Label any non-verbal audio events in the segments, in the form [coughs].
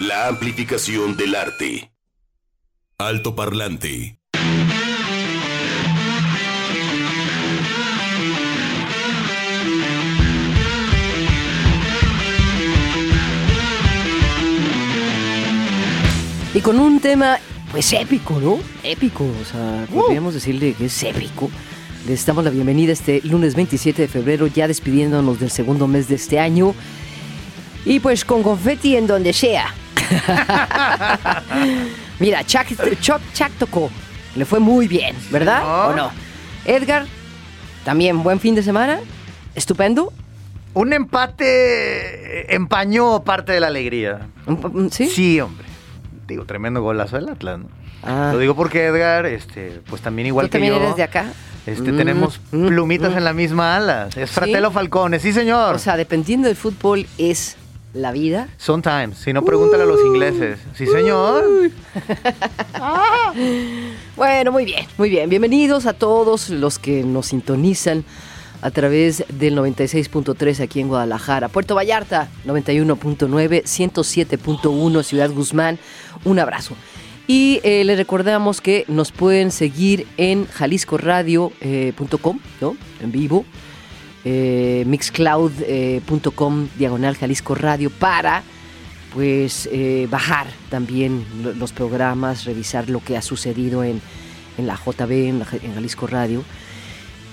La amplificación del arte. Alto parlante. Y con un tema, pues épico, ¿no? Épico, o sea, podríamos decirle que es épico. Les damos la bienvenida este lunes 27 de febrero, ya despidiéndonos del segundo mes de este año. Y pues con confeti en donde sea. [laughs] Mira, Chuck, Chuck, Chuck tocó. Le fue muy bien, ¿verdad? No. ¿O no? Edgar, también buen fin de semana. Estupendo. Un empate empañó parte de la alegría. Un- ¿Sí? Sí, hombre. Digo, tremendo golazo del Atlas, ¿no? Ah. Lo digo porque Edgar, este, pues también igual ¿Tú que también yo. eres de acá? Este, Mm, tenemos mm, plumitas mm. en la misma ala. Es ¿Sí? Fratello Falcone, sí, señor. O sea, dependiendo del fútbol es la vida. Sometimes, si no, pregúntale a los ingleses. Sí, señor. [laughs] Bueno, muy bien, muy bien. Bienvenidos a todos los que nos sintonizan a través del 96.3 aquí en Guadalajara, Puerto Vallarta 91.9, 107.1 Ciudad Guzmán. Un abrazo. Y eh, les recordamos que nos pueden seguir en jaliscoradio.com, ¿no? En vivo. Eh, mixcloud.com diagonal Jalisco Radio para pues eh, bajar también lo- los programas, revisar lo que ha sucedido en, en la JB, en, Jalisco Radio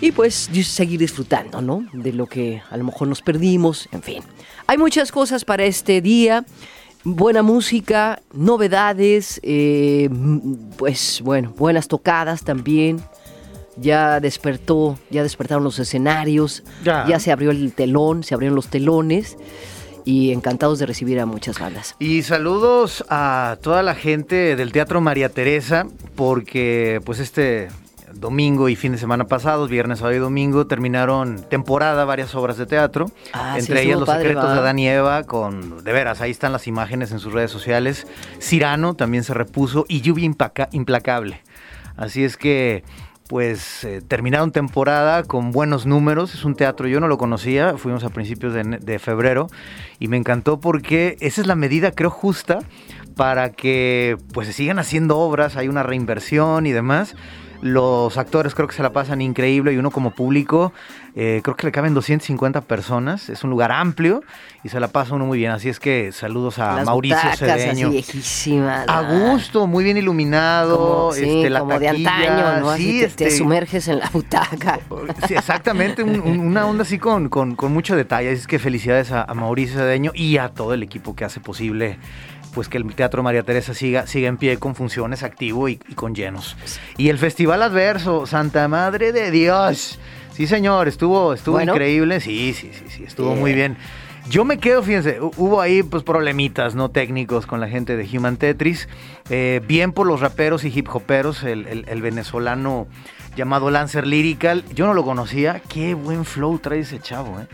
y pues seguir disfrutando, ¿no? De lo que a lo mejor nos perdimos, en fin. Hay muchas cosas para este día, buena música, novedades, eh, pues bueno, buenas tocadas también. Ya despertó, ya despertaron los escenarios, Ya. ya se abrió el telón, se abrieron los telones y encantados de recibir a muchas bandas. Y saludos a toda la gente del Teatro María Teresa, porque pues este domingo y fin de semana pasados, viernes, sábado y domingo, terminaron temporada varias obras de teatro, Ah, sí, entre ellas estuvo Los padre, secretos ¿va? de Adán y Eva, con, de veras, ahí están las imágenes en sus redes sociales. Cirano también se repuso y Lluvia Impaca- Implacable. Así es que pues eh, terminaron temporada con buenos números. Es un teatro, yo no lo conocía, fuimos a principios de, de febrero y me encantó porque esa es la medida, creo, justa para que pues se sigan haciendo obras, hay una reinversión y demás. Los actores creo que se la pasan increíble y uno como público eh, creo que le caben 250 personas. Es un lugar amplio y se la pasa uno muy bien. Así es que saludos a Las Mauricio Cedeño. A gusto, muy bien iluminado. Como, sí, este, la como de antaño, ¿no? Así sí, te, te este, sumerges en la butaca. Sí, exactamente, un- un- una onda así con, con- con mucho detalle. Así es que felicidades a, a Mauricio Cedeño y a todo el equipo que hace posible pues que el Teatro María Teresa siga, siga en pie con funciones activo y, y con llenos. Y el Festival Adverso, Santa Madre de Dios. Sí, señor, estuvo, estuvo Bueno. increíble. Sí, sí, sí, sí, estuvo muy bien. Yo me quedo, fíjense, hu- hubo ahí pues problemitas no técnicos con la gente de Human Tetris. Eh, bien por los raperos y hip hoperos, el, el- el venezolano llamado Lancer Lyrical. Yo no lo conocía. Qué buen flow trae ese chavo, ¿eh?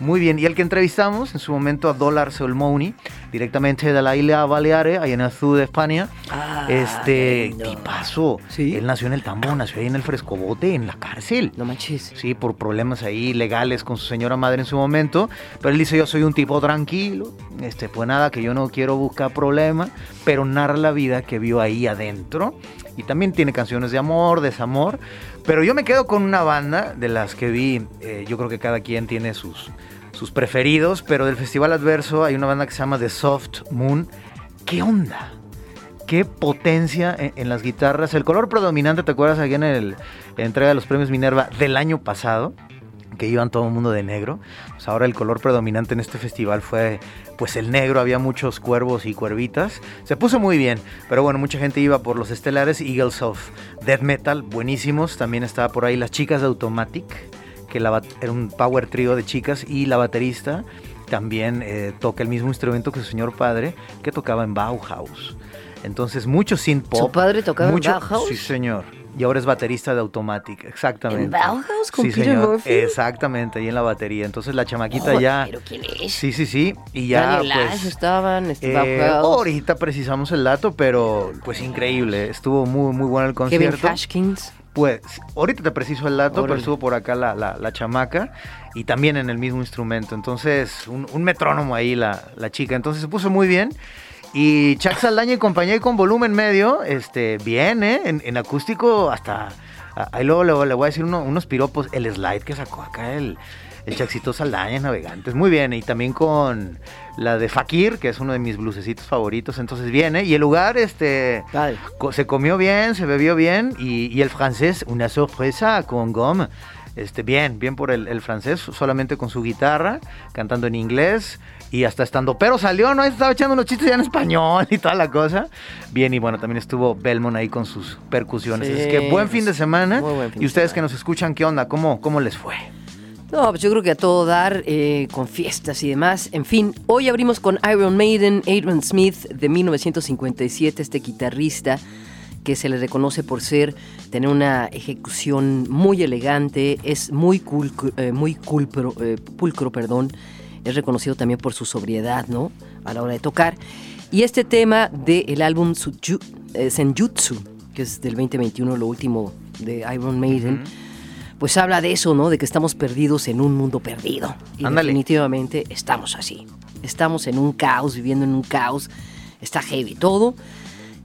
Muy bien. Y el que entrevistamos en su momento a Dólar Solmouni, directamente de la isla Baleares, ahí en el sur de España. Ah, este tipazo. Sí. Él nació en el Tambo, nació ahí en el Frescobote, en la cárcel. No manches. Sí, por problemas ahí legales con su señora madre en su momento. Pero él dice, yo soy un tipo tranquilo. Este, pues nada, que yo no quiero buscar problemas. Pero narra la vida que vio ahí adentro. Y también tiene canciones de amor, desamor. Pero yo me quedo con una banda de las que vi. eh, yo creo que cada quien tiene sus, sus preferidos. Pero del Festival Adverso hay una banda que se llama The Soft Moon. ¿Qué onda? qué potencia en, las guitarras. El color predominante, ¿te acuerdas aquí en la entrega de los premios Minerva del año pasado? Que iban todo el mundo de negro. Pues ahora el color predominante en este festival fue pues el negro, había muchos cuervos y cuervitas. Se puso muy bien, pero bueno, mucha gente iba por los estelares Eagles of Death Metal, buenísimos. También estaba por ahí las chicas de Automatic, que la era un power trio de chicas y la baterista también eh, toca el mismo instrumento que su señor padre, que tocaba en Bauhaus. Entonces, mucho synth pop. ¿Su padre tocaba en mucho- Bauhaus? Sí, señor. Y ahora es baterista de Automatic, exactamente. ¿En Bauhaus con sí, Peter señor. Murphy? Exactamente, ahí en la batería. Entonces la chamaquita ya. ¿Pero quién es? Sí, sí, sí. Y ya. Daniel pues, Ash estaban, este, eh, ahorita precisamos el dato, pero pues increíble. Estuvo muy, muy bueno el Kevin concierto. Hashkins. Pues ahorita te preciso el dato, pero estuvo por acá la, la- la chamaca y también en el mismo instrumento. Entonces, un, un metrónomo ahí la, la chica. Entonces se puso muy bien. Y Chuck Saldaña y compañía con volumen medio, este, bien, ¿eh? En, acústico hasta... Ahí luego le, voy a decir unos piropos. El slide que sacó acá el, el Chaxito Saldaña, Navegantes. Muy bien, y también con la de Fakir, que es uno de mis blusecitos favoritos. Entonces viene. Y el lugar, este, se comió bien, se bebió bien. Y, el francés, una sorpresa con Gom. Este, bien, bien por el, francés, solamente con su guitarra, cantando en inglés y hasta estando, pero salió, ¿no? Estaba echando unos chistes ya en español y toda la cosa. Bien, y bueno, también estuvo Belmont ahí con sus percusiones. es que buen fin de semana. y ustedes que nos escuchan, ¿qué onda? ¿Cómo, cómo les fue? No, pues yo creo que a todo dar, eh, con fiestas y demás. En fin, hoy abrimos con Iron Maiden, Adrian Smith de 1957, este guitarrista que se le reconoce por ser, tener una ejecución muy elegante, es muy, cool, eh, muy eh, pulcro, perdón, es reconocido también por su sobriedad, ¿no? A la hora de tocar. Y este tema del álbum Senjutsu, que es del 2021, lo último de Iron Maiden, pues habla de eso, ¿no? De que estamos perdidos en un mundo perdido. Y definitivamente estamos así. Estamos en un caos, viviendo en un caos. Está heavy todo.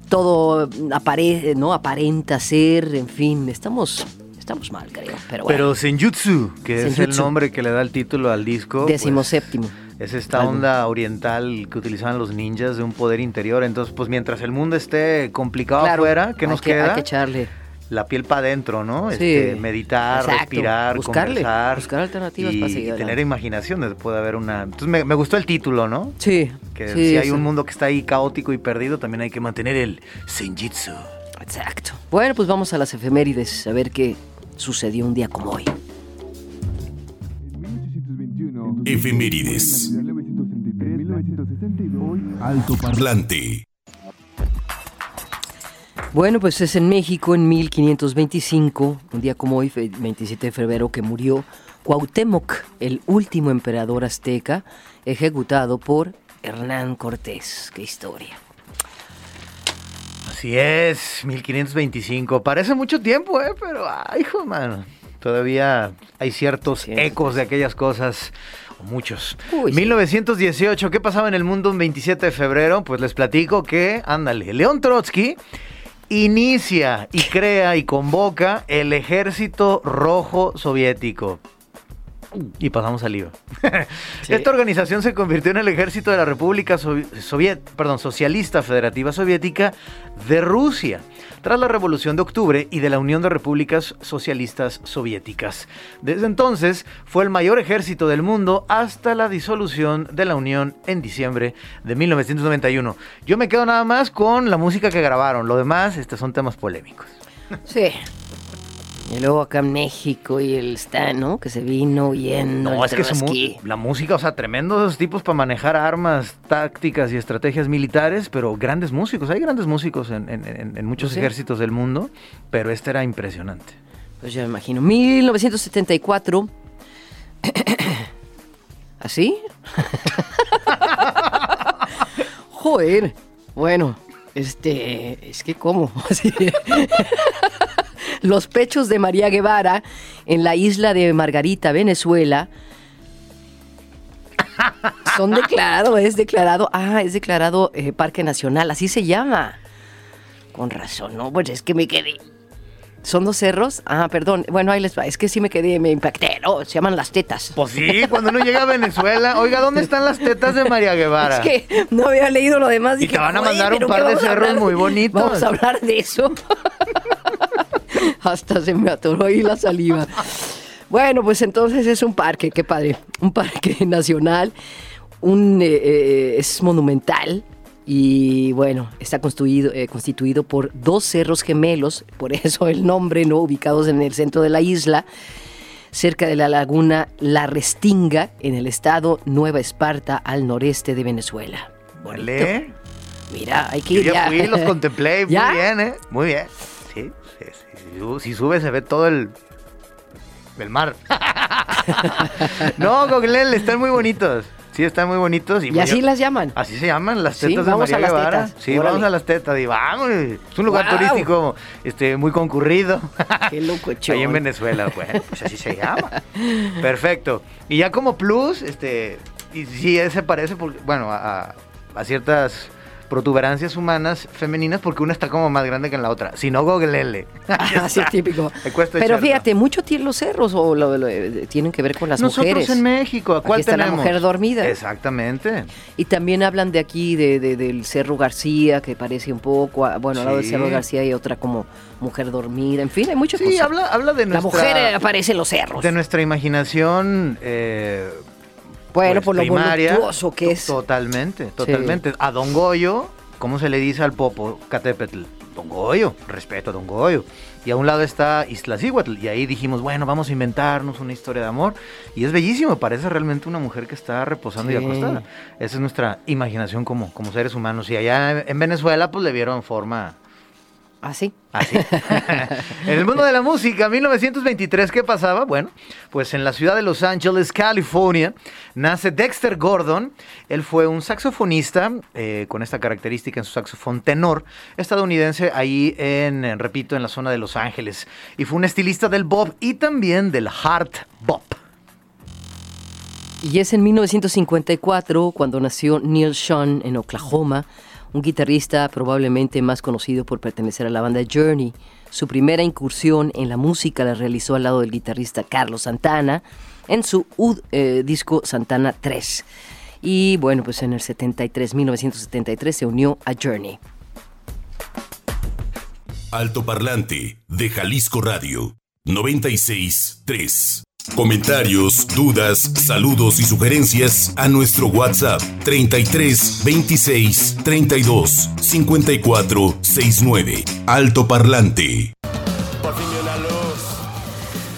Todo apare ¿no? aparenta ser, en fin, estamos estamos mal, creo. Pero, bueno. pero Senjutsu, que es el nombre que le da el título al disco. Décimo pues, séptimo. Es esta onda oriental que utilizaban los ninjas de un poder interior. Entonces, pues mientras el mundo esté complicado afuera, ¿qué nos queda? Hay que echarle la piel para adentro, ¿no? Este, meditar, respirar, conversar. Buscar alternativas para seguir tener imaginación. Puede haber una. Entonces me, gustó el título, ¿no? Sí. Que si hay un mundo que está ahí caótico y perdido, también hay que mantener el Senjitsu. Exacto. Bueno, pues vamos a las efemérides a ver qué sucedió un día como hoy. Efemérides. Alto parlante. Bueno, pues es en México en 1525, un día como hoy, 27 de febrero, que murió Cuauhtémoc, el último emperador azteca, ejecutado por Hernán Cortés. ¡Qué historia! Así es, 1525. Parece mucho tiempo, ¿eh? Pero, ay, hijo, mano. Todavía hay ciertos ecos de aquellas cosas muchos. 1918, ¿qué pasaba en el mundo un 27 de febrero? Pues les platico que, ándale, León Trotsky inicia y crea y convoca el Ejército Rojo Soviético. Y pasamos al IVA. [laughs] Esta organización se convirtió en el ejército de la República perdón, Socialista Federativa Soviética de Rusia tras la Revolución de Octubre y de la Unión de Repúblicas Socialistas Soviéticas. Desde entonces fue el mayor ejército del mundo hasta la disolución de la Unión en diciembre de 1991. Yo me quedo nada más con la música que grabaron, lo demás estos son temas polémicos. Sí, y luego acá en México y el Stan, ¿no? Que se vino bien. No, es que la música, o sea, tremendos tipos para manejar armas, tácticas y estrategias militares, pero grandes músicos. Hay grandes músicos en, muchos ejércitos del mundo, pero este era impresionante. Pues ya me imagino. 1974. [coughs] ¿Así? [laughs] Joder. Bueno, este. Es que, ¿cómo? [laughs] Así. Los pechos de María Guevara en la isla de Margarita, Venezuela, son declarados, es declarado, ah, es declarado eh, Parque Nacional, así se llama. Con razón, ¿no? Pues es que me quedé. ¿Son dos cerros? Ah, perdón. Bueno, ahí les va. Es que sí me quedé, me impacté. No, se llaman las tetas. Pues sí, cuando uno llega a Venezuela. Oiga, ¿dónde están las tetas de María Guevara? [laughs] Es que no había leído lo demás. Y te van a mandar un par de cerros muy bonitos. Vamos a hablar de eso. [laughs] [laughs] Hasta se me atoró ahí la saliva. Bueno, pues entonces es un parque, qué padre. Un parque [laughs] nacional. Un, eh, eh, es monumental y bueno, está construido, eh, constituido por dos cerros gemelos, por [laughs] eso el nombre, ¿no? ubicados en el centro de la isla, cerca de la laguna La Restinga, en el estado Nueva Esparta, al noreste de Venezuela. ¿Vale? Mira, hay que ir. Yo ya fui, los contemplé, muy bien, ¿eh? Muy bien. Sí, sí, sí. Si sube se ve todo el, el mar. [laughs] no, Coglel, están muy bonitos. Sí, están muy bonitos. Y, así las llaman. Así se llaman, las tetas de María Guevara. Sí, vamos a las tetas. Y vamos, es un lugar turístico este, muy concurrido. [laughs] Qué loco, [laughs] Ahí en Venezuela, bueno, pues así se llama. Perfecto. Y ya como plus, este, y sí, se parece, porque, bueno, a, a ciertas protuberancias humanas femeninas porque una está como más grande que la otra. Si no, googlele. [laughs] Así es típico. [laughs] Pero fíjate, mucho tienen los cerros o lo- lo- eh, tienen que ver con las Nosotros mujeres. en México, ¿a cuál Aquí está la tenemos? mujer dormida. Exactamente. Y también hablan de aquí, de, de- del Cerro García, que parece un poco, a- bueno, al lado del Sí. Cerro García hay otra como mujer dormida, en fin, hay muchas Sí, cosas. habla, habla de la nuestra... mujer eh, aparece en los cerros. de nuestra imaginación eh, bueno, pues, por lo primaria. voluptuoso que es. Totalmente, totalmente. A Don Goyo, ¿cómo se le dice al Popo Catepetl? Don Goyo, respeto a Don Goyo. Y a un lado está Iztaccíhuatl, y ahí dijimos, bueno, vamos a inventarnos una historia de amor. Y es bellísimo, parece realmente una mujer que está reposando y acostada. Esa es nuestra imaginación como, como seres humanos. Y allá en Venezuela, pues le vieron forma Así. Así. [laughs] en el mundo de la música, 1923, ¿qué pasaba? Bueno, pues en la ciudad de Los Ángeles, California, nace Dexter Gordon. Él fue un saxofonista eh, con esta característica en su saxofón tenor, estadounidense, ahí en, repito, en la zona de Los Ángeles. Y fue un estilista del bop y también del hard bop. Y es en 1954 cuando nació Neil Sean en Oklahoma, un guitarrista probablemente más conocido por pertenecer a la banda Journey. Su primera incursión en la música la realizó al lado del guitarrista Carlos Santana en su eh, disco Santana 3. Y bueno, pues en el 73, 1973 se unió a Journey. Alto Parlante de Jalisco Radio 96.3. Comentarios, dudas, saludos y sugerencias a nuestro WhatsApp 33 26 32 54 69. Alto Parlante.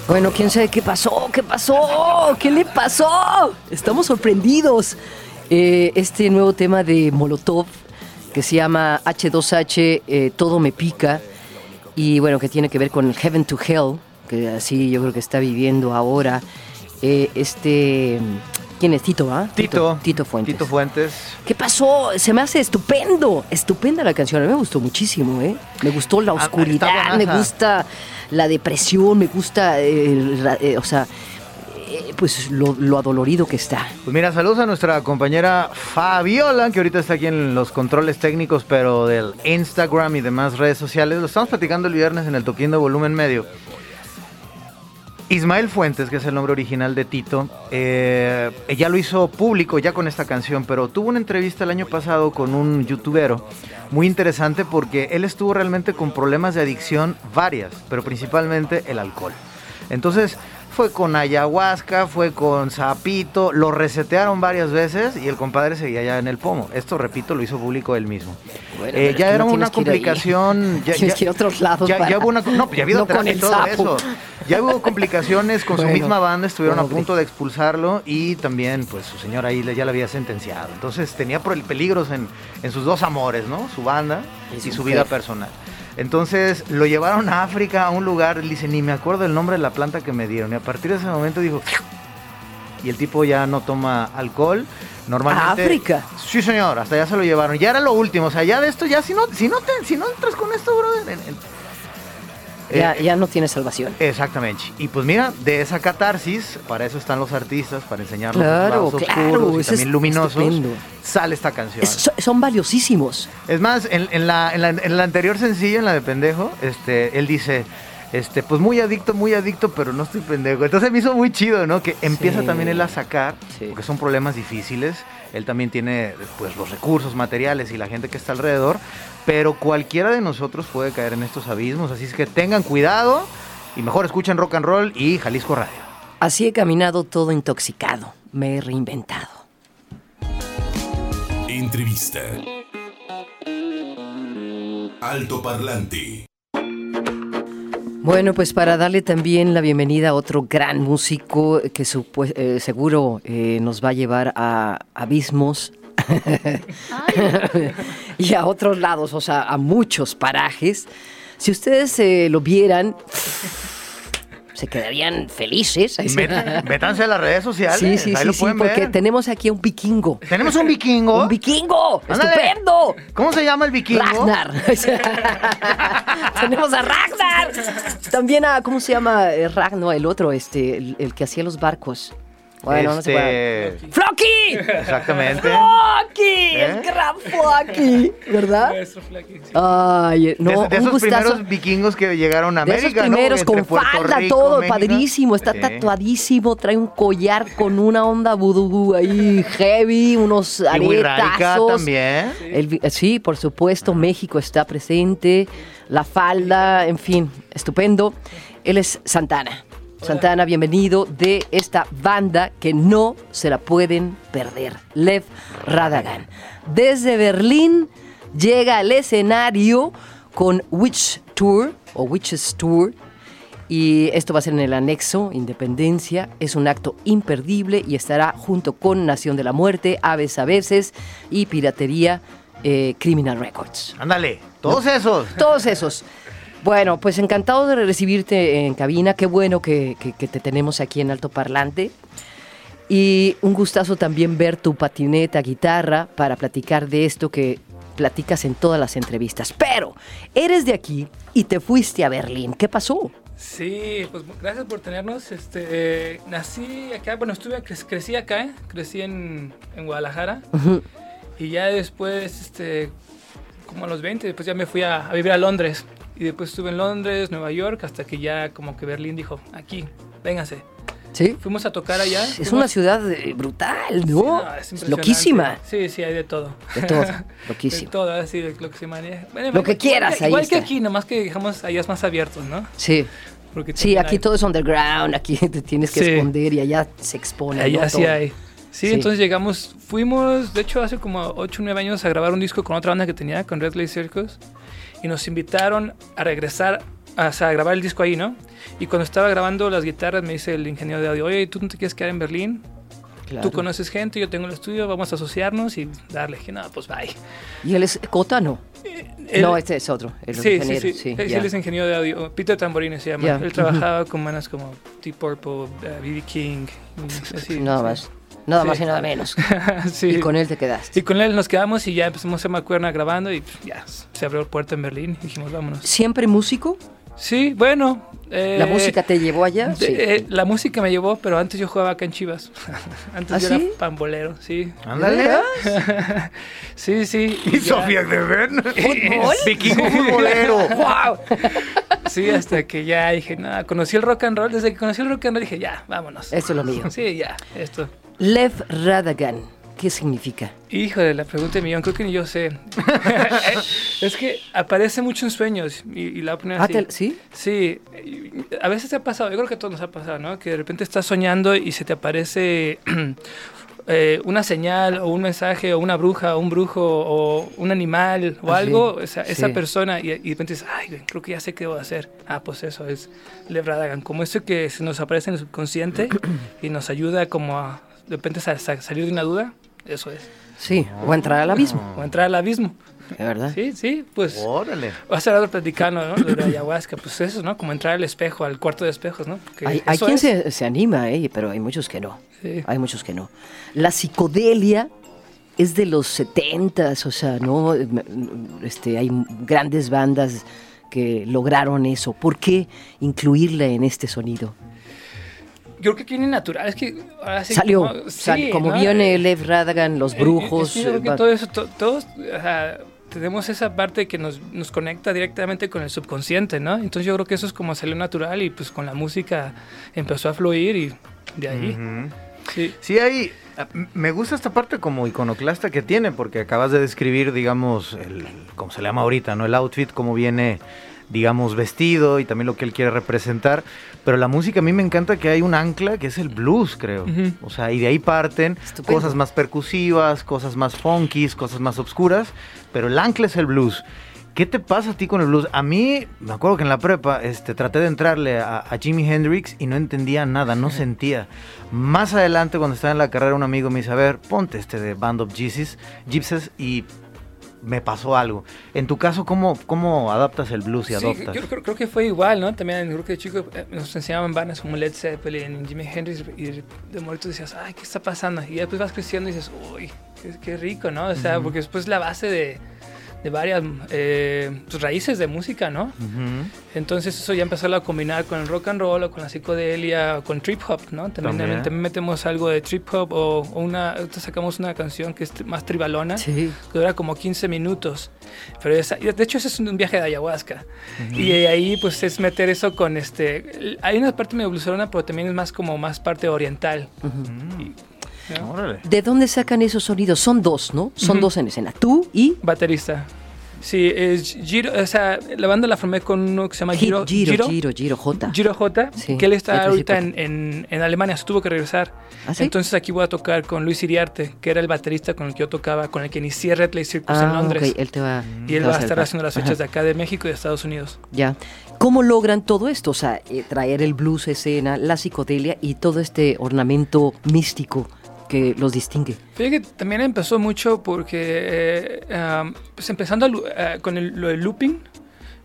Bueno, quién sabe qué pasó, qué pasó, qué le pasó. Estamos sorprendidos. Eh, este nuevo tema de Molotov que se llama H2H, eh, Todo me pica, y bueno, que tiene que ver con Heaven to Hell, que así yo creo que está viviendo ahora. eh, este, ¿quién es Tito, ah? Tito. Tito Fuentes. Tito Fuentes. ¿Qué pasó? Se me hace estupendo, estupenda la canción. A mí me gustó muchísimo, ¿eh? Me gustó la Ah, oscuridad, me gusta la depresión, me gusta, eh, la- eh, o sea, eh, pues lo, lo adolorido que está. Pues mira, saludos a nuestra compañera Fabiola, que ahorita está aquí en los controles técnicos, pero del Instagram y demás redes sociales. Lo estamos platicando el viernes en el Toquín de Volumen Medio. Ismael Fuentes, que es el nombre original de Tito, eh, ya lo hizo público ya con esta canción, pero tuvo una entrevista el año pasado con un youtubero muy interesante porque él estuvo realmente con problemas de adicción varias, pero principalmente el alcohol. Entonces fue con ayahuasca, fue con sapito, lo resetearon varias veces y el compadre seguía ya en el pomo. Esto, repito, lo hizo público él mismo. Bueno, Eh, ya era no una complicación. Ya, [laughs] ya- que otros lados Ya, para- ya hubo una, no, ya [laughs] no con atrás y el todo sapo. eso. Ya hubo complicaciones con su misma banda, estuvieron a punto de expulsarlo y también, pues, su señora ahí ya la había sentenciado. Entonces tenía peligros en, en sus dos amores, ¿no? Su banda Y y, su su mujer. vida personal. Entonces lo llevaron a África, a un lugar, él dice, ni me acuerdo el nombre de la planta que me dieron. Y a partir de ese momento dijo, y el tipo ya no toma alcohol. Normalmente, ¿A África? Sí, señor, hasta ya se lo llevaron. Ya era lo último, o sea, ya de esto, ya si no, si no, te, si no entras con esto, brother. en- en- Ya, Eh, ya no tiene salvación. Exactamente. Y pues mira, de esa catarsis, para eso están los artistas, para enseñarnos los Claro, lados claro, oscuros y también es luminosos, estupendo. sale esta canción. Es- son valiosísimos. Es más, en, en la, en, la, en el anterior sencillo, en la de pendejo, este, él dice, este, pues muy adicto, muy adicto, pero no estoy pendejo. Entonces me hizo muy chido, ¿no? Que empieza Sí. también él a sacar, Sí. porque son problemas difíciles. Él también tiene pues los recursos materiales y la gente que está alrededor, pero cualquiera de nosotros puede caer en estos abismos, así es que tengan cuidado y mejor escuchen rock and roll y Jalisco Radio. Así he caminado todo intoxicado. Me he reinventado. Entrevista. Alto Parlante. Bueno, pues para darle también la bienvenida a otro gran músico que eh, seguro eh, nos va a llevar a abismos [laughs] y a otros lados, o sea, a muchos parajes. Si ustedes eh, lo vieran, se quedarían felices. [laughs] Métanse a las redes sociales, Sí, sí, ahí sí, lo sí, pueden porque ver. tenemos aquí a un vikingo. Tenemos un vikingo. [laughs] ¡Un vikingo! Ándale. ¡Estupendo! ¿Cómo se llama el vikingo? Ragnar. [laughs] Tenemos a Ragnar. También a, ¿cómo se llama? Eh, Ragnar, el otro, este, el, el que hacía los barcos. Bueno, no se puede. Este, ¡Flocky! Exactamente. ¡Flocky! El ¿Eh? gran Flocky, ¿verdad? Sí. Ay, no, de, de un esos gustazo. primeros vikingos que llegaron a De América, esos ¿no? primeros Entre con Puerto falda, Rico, todo, México. padrísimo, está Sí. tatuadísimo, trae un collar con una onda vudú ahí heavy, unos aretazos. también. El sí, por supuesto, México está presente, la falda, en fin, estupendo. Él es Santana. Santana, bienvenido de esta banda que no se la pueden perder, Lev Radagan. Desde Berlín llega al escenario con Witch Tour o Witches Tour y esto va a ser en el anexo Independencia. Es un acto imperdible y estará junto con Nación de la Muerte, Aves a veces y Piratería eh, Criminal Records. Ándale, todos esos. Todos esos. Bueno, pues encantado de recibirte en cabina. Qué bueno que, que- que te tenemos aquí en Alto Parlante. Y un gustazo también ver tu patineta, guitarra, para platicar de esto que platicas en todas las entrevistas. Pero eres de aquí y te fuiste a Berlín. ¿Qué pasó? Sí, pues gracias por tenernos. Este, eh, nací acá, bueno, estuve, cre- crecí acá, ¿eh? crecí en, en Guadalajara. Y ya después, este, como a los 20, después ya me fui a, a vivir a Londres. Y después estuve en Londres, Nueva York, hasta que ya como que Berlín dijo, aquí, véngase. ¿Sí? Fuimos a tocar allá. Es fuimos- una ciudad eh, brutal, Sí, ¿no? no, es loquísima. Sí, sí, hay de todo. De todo, [laughs] De loquísimo. todo, así, de lo que se maneja. Bueno, Lo que igual quieras, ahí Igual que está. aquí, nomás que digamos allá es más abierto, ¿no? Sí. Porque Sí, aquí hay- todo es underground, aquí [laughs] te tienes que Sí. esconder y allá se expone. Allá ¿no? sí Todo. hay. Sí, Sí. entonces llegamos, fuimos, de hecho hace como 8 o 9 años a grabar un disco con otra banda que tenía, con Red Lake Circus, y nos invitaron a regresar, a, o sea, a grabar el disco ahí, ¿no? Y cuando estaba grabando las guitarras me dice el ingeniero de audio, oye, ¿tú no te quieres quedar en Berlín? Claro. Tú conoces gente, yo tengo el estudio, vamos a asociarnos y darle. Dije, no, pues bye. ¿Y él es Cota? No. Él- no, este es otro. El Sí, sí, ingeniero. sí. sí, Él, ya. él es ingeniero de audio. Peter Tamborini se llama. Ya. Él trabajaba con bandas como Deep Purple, B.B. King. [laughs] y así, Nada sí. más. Nada Sí. más y nada menos. [laughs] sí. Y con él te quedaste. Y con él nos quedamos y ya empezamos a Macuerna grabando y pues, ya se abrió el puerto en Berlín y dijimos, vámonos. ¿Siempre músico? Sí, bueno. eh, ¿La música te llevó allá? de- Sí. eh, la música me llevó, pero antes yo jugaba acá en Chivas. [laughs] antes ¿Ah, yo sí? era pambolero, sí. Ándale. [laughs] sí, sí. Y Sofía de Bern. ¿Fútbol? Vikingo futbolero. ¡Wow! Sí, hasta que ya dije, nada, conocí el rock and roll. Desde que conocí el rock and roll dije, ya, vámonos. Esto es lo mío. Sí, ya, esto. Lev Radagan. ¿Qué significa? Hijo de la pregunta de millón, creo que ni yo sé. [laughs] es que aparece mucho en sueños y, y la voy a Ah, así. te- ¿Sí? Sí, a veces te ha pasado, yo creo que a todos nos ha pasado, ¿no? Que de repente estás soñando y se te aparece [clears throat] eh, una señal o un mensaje o una bruja o un brujo o un animal o Ah, sí, algo, esa, esa sí. persona y, y de repente dices, ay, creo que ya sé qué debo hacer. Ah, pues eso es Lev Radagan, como eso que se nos aparece en el subconsciente [clears throat] y nos ayuda como a de repente sa- sa- salir de una duda, eso es. Sí. O entrar al abismo. O entrar al abismo. ¿De verdad? Sí, sí, pues... Órale. Va a ser algo platicando, ¿no? De ayahuasca, pues eso, ¿no? Como entrar al espejo, al cuarto de espejos, ¿no? Porque Hay, hay quien se, se anima, ¿eh? pero hay muchos que no. Sí. Hay muchos que no. La psicodelia es de los 70 o sea, ¿no? Este, hay grandes bandas que lograron eso. ¿Por qué incluirla en este sonido? Yo creo que viene natural, es que ahora sí Salió, como, sal- sí, como ¿no? viene Lev Radagan, Los Eh, Brujos. que yo creo que todo eso, to- todos, o sea, tenemos esa parte que nos, nos conecta directamente con el subconsciente, ¿no? Entonces yo creo que eso es como salió natural y pues con la música empezó a fluir y de ahí. Sí. Sí, hay. Me gusta esta parte como iconoclasta que tiene, porque acabas de describir, digamos, el, como se le llama ahorita, ¿no? El outfit, cómo viene, digamos, vestido y también lo que él quiere representar. Pero la música a mí me encanta que hay un ancla que es el blues, creo. Ujú. O sea, y de ahí parten Estupendo. cosas más percusivas, cosas más funkies, cosas más obscuras, pero el ancla es el blues. ¿Qué te pasa a ti con el blues? A mí, me acuerdo que en la prepa este, traté de entrarle a, a Jimi Hendrix y no entendía nada, no sentía. Más adelante, cuando estaba en la carrera, un amigo me dice, a ver, ponte este de Band of Gypsies, Gypsies y me pasó algo. En tu caso, ¿cómo, cómo adaptas el blues y Sí, adoptas? yo creo, creo que fue igual, ¿no? También creo que de chico eh, nos enseñaban bandas como Led Zeppelin, Jimi Hendrix, y de, momento decías, ay, ¿qué está pasando? Y después vas creciendo y dices, uy, qué, qué rico, ¿no? O sea, porque después la base de, de varias eh, pues, raíces de música, ¿no? Entonces eso ya empezó a combinar con el rock and roll o con la psicodelia o con trip hop, ¿no? También, También. también metemos algo de trip hop o, o una, sacamos una canción que es más tribalona, Sí. que dura como 15 minutos. Pero esa- de hecho ese es un viaje de ayahuasca. Y ahí pues es meter eso con este... Hay una parte medio bluesona, pero también es más como más parte oriental. Órale. ¿De dónde sacan esos sonidos? Son dos, ¿no? Son dos en escena. Tú y Baterista. Sí, es Giro, o sea, la banda la formé con uno que se llama Giro, Giro. Giro, Giro, Giro, J. Giro J, Sí, que él está ahorita en, en- en Alemania, se tuvo que regresar. ¿Ah, sí? Entonces aquí voy a tocar con Luis Iriarte, que era el baterista con el que yo tocaba, con el que inicié Red Lake Circus en Ah, Londres. ok, él te va, Y te él va va a estar haciendo las Ajá. fechas de acá de México y de Estados Unidos. Ya. ¿Cómo logran todo esto? O sea, eh, traer el blues a escena, la psicodelia y todo este ornamento místico que los distingue. Fíjate que también empezó mucho porque, eh, um, pues empezando a lu- eh, con el, lo del looping,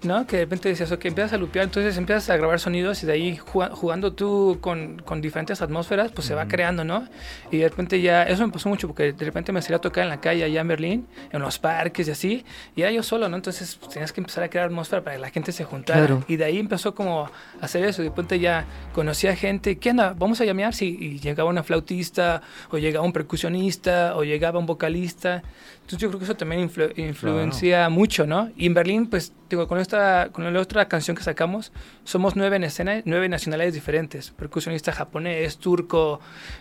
¿no? Que de repente decías, ok, empiezas a lupear, entonces empiezas a grabar sonidos y de ahí juga- jugando tú con, con diferentes atmósferas, pues se va creando, ¿no? Y de repente ya, eso me pasó mucho porque de repente me salía a tocar en la calle allá en Berlín, en los parques y así, y era yo solo, ¿no? Entonces pues, tenías que empezar a crear atmósfera para que la gente se juntara. Claro. Y de ahí empezó como a hacer eso, de repente ya conocía gente, ¿qué onda? Vamos a llamear, sí, y llegaba una flautista, o llegaba un percusionista, o llegaba un vocalista. Entonces yo creo que eso también influ- influencia mucho, ¿no? Y en Berlín, pues, digo, con esta, con la otra canción que sacamos, somos nueve en escena, nueve nacionalidades diferentes. Percusionista japonés, turco,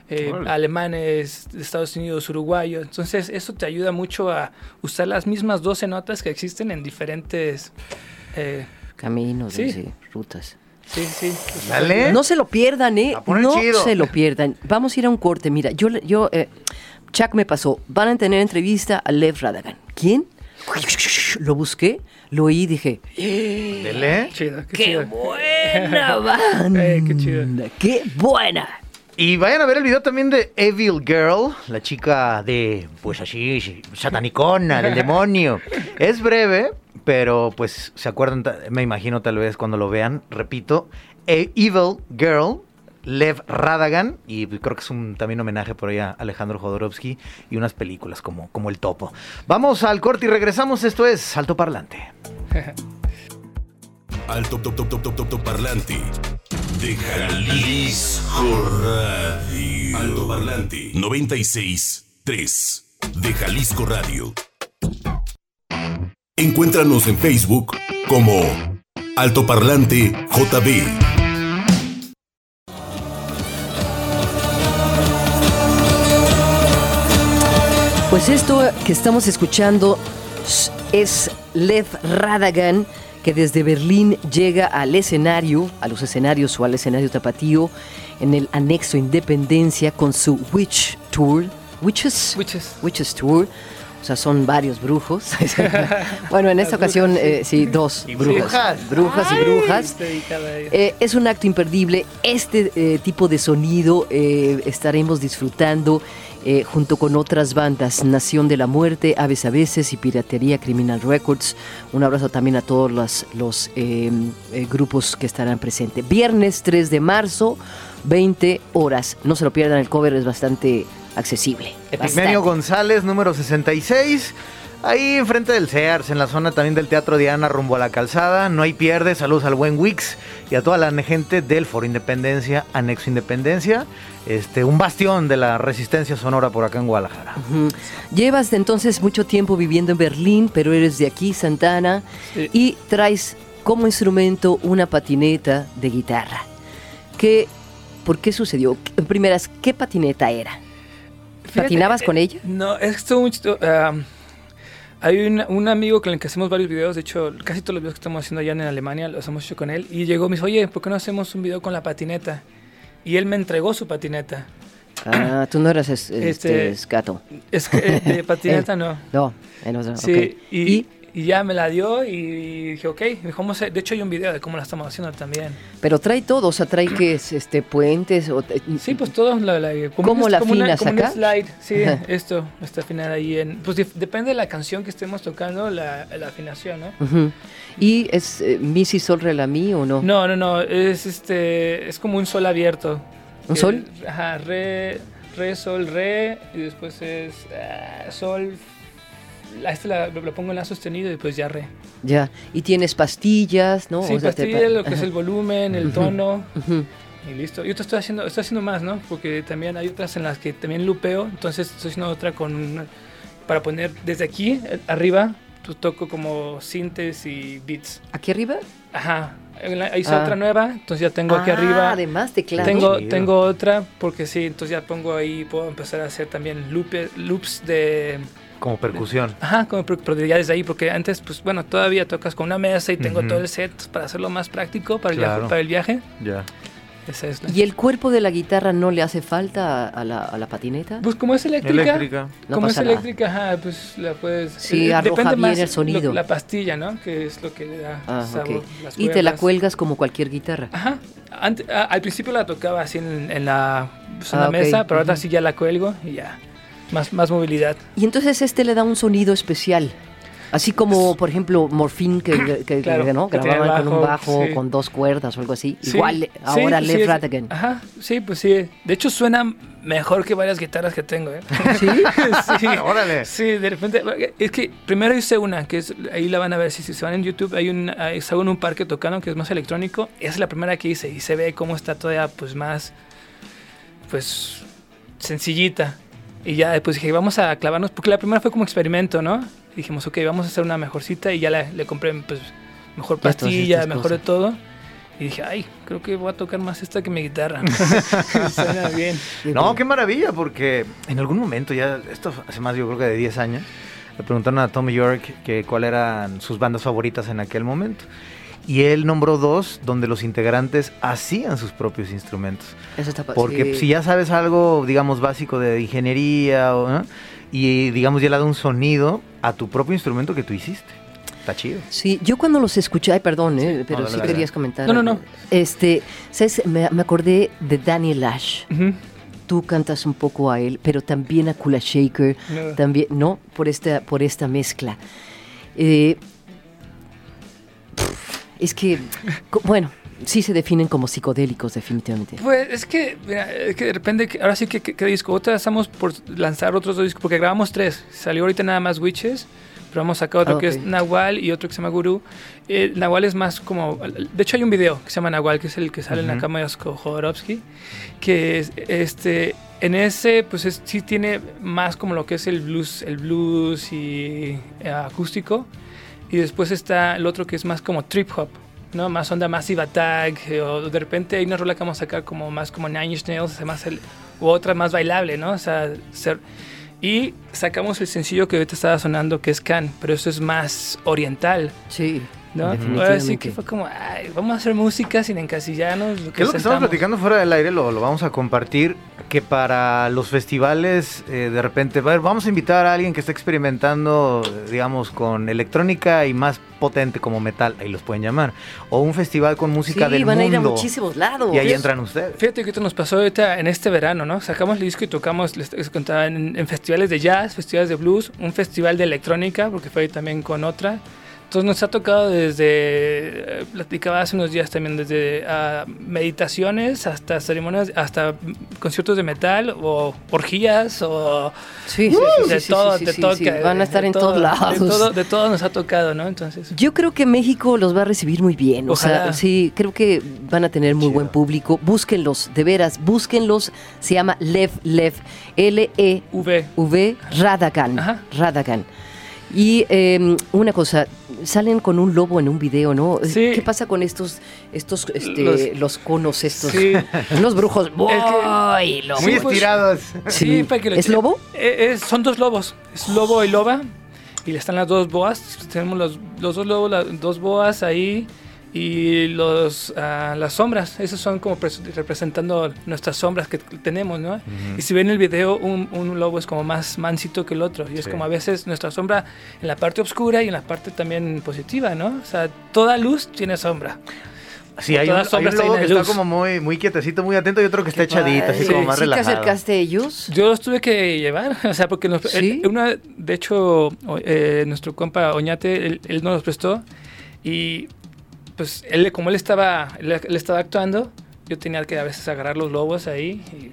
eh, Órale. alemanes, de Estados Unidos, uruguayo. Entonces eso te ayuda mucho a usar las mismas 12 notas que existen en diferentes... eh, Caminos, Sí. sí, rutas. sí, sí. Dale. No se lo pierdan, ¿eh? No chido. se lo pierdan. Vamos a ir a un corte. Mira, yo, yo eh, Chuck me pasó. Van a tener entrevista a Lev Radagan. ¿Quién? Lo busqué, lo oí y dije, Dele. Chido, qué, ¡qué chido. buena [laughs] banda! Eh, qué chido. ¡Qué buena! Y vayan a ver el video también de Evil Girl, la chica de, pues así, satanicona, del [laughs] demonio. Es breve, pero pues se acuerdan, me imagino tal vez cuando lo vean, repito, E- Evil Girl, Lev Radagan, y creo que es un también homenaje por ahí a Alejandro Jodorowsky y unas películas como, como El Topo. Vamos al corte y regresamos, esto es Salto Parlante. [laughs] Alto parlante de Jalisco Radio. Alto parlante 96 3 de Jalisco Radio. Encuéntranos en Facebook como Alto Parlante JB. Pues esto que estamos escuchando es Lev Radagan, que desde Berlín llega al escenario, a los escenarios o al escenario tapatío, en el anexo Independencia con su Witch Tour. Witches. Witches. Witches Tour. O sea, son varios brujos. [laughs] [laughs] bueno, en esta ocasión, eh, sí, dos Y brujas. brujas. Y brujas. Eh, es un acto imperdible. Este eh, tipo de sonido eh, estaremos disfrutando eh, junto con otras bandas, Nación de la Muerte, Aves a Veces y Piratería Criminal Records. Un abrazo también a todos los, los, eh, grupos que estarán presentes. Viernes 3 de marzo, 20 horas. No se lo pierdan, el cover es bastante accesible. Epigmenio. González, número 66. Ahí enfrente del Sears, en la zona también del Teatro Diana, rumbo a la calzada. No hay pierde. Saludos al buen Wix y a toda la gente del Foro Independencia, Anexo Independencia. Este, un bastión de la resistencia sonora por acá en Guadalajara. Ujú. Llevas de entonces mucho tiempo viviendo en Berlín, pero eres de aquí, Santana, Sí. y traes como instrumento una patineta de guitarra. ¿Qué, ¿Por qué sucedió? En primeras, ¿qué patineta era? Fíjate, ¿Patinabas eh, con ella? No, es que hay un, un amigo con el que hacemos varios videos, de hecho, casi todos los videos que estamos haciendo allá en Alemania los hemos hecho con él. Y llegó y me dijo, oye, ¿por qué no hacemos un video con la patineta? Y él me entregó su patineta. Ah, tú no eras es- este, Este- escato. Es que eh, de [laughs] patineta no. No, en otro, Sí, ok. y, Y- y ya me la dio y dije, ok. "Vamos a-". De hecho, hay un video de cómo la estamos haciendo también. pero trae todo, o sea, trae que es este puentes o Sí, pues todo la, la- como ¿Cómo un- la como una- afinas como un acá? slide, sí, Ajá. esto está afinada ahí en... Pues depende de la canción que estemos tocando, la, la afinación, ¿no? Ujú. ¿Y es eh, mi si sol re la mi o no? No, no, no, es este, es como un sol abierto. ¿Un Que- sol? Ajá, re, re, sol, re, y después es ah, sol, la, este la, lo pongo en la sostenido y pues ya re. Ya. Y tienes pastillas, ¿no? Sí, O sea, te- pastilla, lo que es el volumen, el tono y listo. Y otro estoy haciendo, estoy haciendo más, ¿no? Porque también hay otras en las que también lupeo, entonces estoy haciendo otra con una- para poner desde aquí arriba, pues toco como sintes y beats. ¿Aquí arriba? Ajá. La- Hice Ah. otra nueva, entonces ya tengo aquí Ah, arriba. Además, teclado. Tengo, Chido. tengo otra porque sí, entonces ya pongo ahí, puedo empezar a hacer también loope- loops de... Como percusión. Ajá, como, pero ya desde ahí, porque antes, pues bueno, todavía tocas con una mesa y tengo Ujú. todo el set para hacerlo más práctico para el, Claro. viaje, para el viaje. Ya. Es. ¿Y el cuerpo de la guitarra no le hace falta a la, a la patineta? Pues como es eléctrica, Eléctrica. No como es eléctrica, ajá, pues la puedes... Sí, eh, arroja bien el sonido. lo- la pastilla, ¿no? Que es lo que le da Ah, sabor. ok. las Y te la cuelgas como cualquier guitarra. Ajá. Ante- a- al principio la tocaba así en, en la, pues, en Ah, la ok. mesa, pero ahora Ujú. sí ya la cuelgo y ya. Más, más movilidad. Y entonces este le da un sonido especial. Así como, por ejemplo, Morphine, que, que- [clears throat] Claro, que, ¿no? grababan con un bajo, bajo, sí. con dos cuerdas o algo así. Sí, Igual ahora sí, Left es- Radigan. Ajá, sí, pues sí. De hecho suena mejor que varias guitarras que tengo, ¿eh? [laughs] ¿Sí? [laughs] sí. [laughs] Órale. Sí, de repente, es que primero hice una, que es, ahí la van a ver, si, si se van en YouTube, hay un, en un parque tocando que es más electrónico, esa es la primera que hice y se ve cómo está todavía pues más, pues, sencillita. Y ya después dije, vamos a clavarnos, porque la primera fue como experimento, ¿no? dijimos, ok, vamos a hacer una mejorcita y ya la- le compré pues mejor pastilla, mejor de cosas. todo. Y dije, ay, creo que voy a tocar más esta que mi guitarra. [laughs] Suena bien. No, qué maravilla, porque en algún momento, ya, esto hace más yo creo que de 10 años, le preguntaron a Tom York que cuáles eran sus bandas favoritas en aquel momento. Y él nombró dos donde los integrantes hacían sus propios instrumentos. Eso está Porque sí. si ya sabes algo, digamos, básico de ingeniería, o, ¿no? y digamos, ya le da un sonido a tu propio instrumento que tú hiciste. Está chido. Sí, yo cuando los escuché, ay, perdón, eh, pero sí querías comentar. No, no, no. Este, ¿sabes? Me, me acordé de Daniel Ash. Ujú. Tú cantas un poco a él, pero también a Kula Shaker, No. también, ¿no? Por esta, por esta mezcla. Eh, es que, bueno, sí se definen como psicodélicos, definitivamente. Pues es que, mira, es que de repente, que- ahora sí que, que, que disco, otra estamos por lanzar otros dos discos, porque grabamos tres. Salió ahorita nada más Witches, pero vamos a sacar otro Ah, que es Nahual y otro que se llama Guru. Eh, Nahual es más como, de hecho hay un video que se llama Nahual, que es el que sale en la cama de Osko Jodorowsky, que es, este, en ese, pues es- sí tiene más como lo que es el blues, el blues y eh, acústico. Y después está el otro que es más como trip hop, ¿no? Más onda Massive Attack, eh, o de repente hay una rola que vamos a sacar como más como Nine Inch Nails, más el, u otra más bailable, ¿no? O sea, ser, y sacamos el sencillo que ahorita estaba sonando, que es Can, pero eso es más oriental, Sí, ¿no? Ahora sí definitivamente. que fue como, ay, vamos a hacer música sin encasillarnos. ¿Qué es lo que estamos sentamos". platicando fuera del aire? Lo, lo vamos a compartir. Que para los festivales, eh, de repente, a ver, vamos a invitar a alguien que esté experimentando, digamos, con electrónica y más potente como metal, ahí los pueden llamar. O un festival con música sí del van a ir a mundo. muchísimos lados. y ahí entran ustedes. Fíjate que esto nos pasó ahorita en este verano, ¿no? Sacamos el disco y tocamos, les, les contaba, en, en festivales de jazz, festivales de blues, un festival de electrónica, porque fue ahí también con otra. Entonces nos ha tocado desde, eh, platicaba hace unos días también, desde ah, meditaciones hasta ceremonias, hasta conciertos de metal o orgías o Sí, sí, sí, de sí, todo, sí, de sí, todo Van a estar de en todo, todos lados. De todo, de todo nos ha tocado, ¿no? Entonces... Yo creo que México los va a recibir muy bien. O sea, Ojalá. sí, creo que van a tener muy Chido. buen público. Búsquenlos, de veras, búsquenlos. Se llama Lev Lev, L-E-V V. Radagan. Ajá. Radagan. Y eh, una cosa, salen con un lobo en un video, ¿no? Sí. ¿Qué pasa con estos, estos, este, Los- los, conos estos? Sí. [laughs] Unos brujos. ¡Ay, lobo! Muy Sí, pues, estirados. Sí. Sí, para que lo ¿Es lobo? Eh, es- son dos lobos. Es lobo y loba. Y le están las dos boas. Tenemos los, los dos lobos, las dos boas ahí. Y los, ah, las sombras. Esos son como pres- representando nuestras sombras que tenemos, ¿no? Y si ven el video, un, un lobo es como más mansito que el otro. Y es Sí. como a veces nuestra sombra en la parte oscura y en la parte también positiva, ¿no? O sea, toda luz tiene sombra. Sí, hay un, hay un lobo que está como muy, muy quietecito, muy atento, y otro que está echadito, así Padre. como más ¿Sí te relajado. acercaste a ellos? Yo los tuve que llevar, [laughs] o sea, porque nos- ¿Sí? él- una, de hecho, eh, nuestro compa Oñate, él, él nos los prestó y pues él, como él estaba, él, él estaba actuando, yo tenía que a veces agarrar los lobos ahí y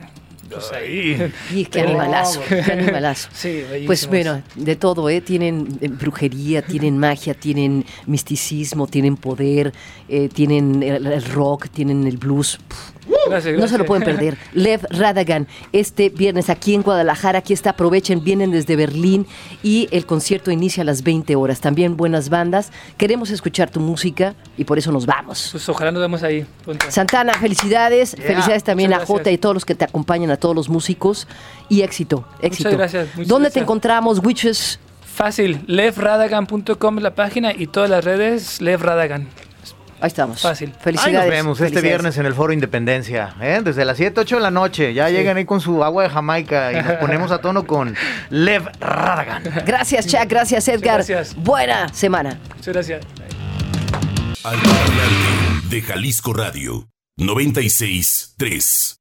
pues ahí. [laughs] Y qué animalazo, qué animalazo. [laughs] Sí. Pues bueno, de todo, ¿eh? Tienen eh, brujería, tienen [laughs] magia, tienen misticismo, tienen poder, eh, tienen el, el rock, tienen el blues. Pff, Gracias, No se lo pueden perder. [laughs] Lev Radagan, este viernes aquí en Guadalajara, aquí está, aprovechen, vienen desde Berlín y el concierto inicia a las 20 horas. También buenas bandas. Queremos escuchar tu música y por eso nos vamos. Pues ojalá nos vemos ahí. Santana, felicidades. Yeah. Felicidades también a Muchas Jota y todos los que te acompañan, a todos los músicos. Y éxito, éxito. gracias, muchas ¿Dónde te encontramos, Witches? Fácil, levradagan.com es la página y todas las redes, Lev Radagan. Ahí estamos. Fácil. Ahí Felicidades. nos vemos este viernes en el Foro Independencia, ¿eh? desde las 7, 8 de la noche. Ya llegan ahí con su agua de Jamaica y nos [laughs] ponemos a tono con Lev Radagan. Gracias, Chuck. Gracias, Edgar. gracias. Buena semana. Muchas gracias. De Jalisco Radio 96 3.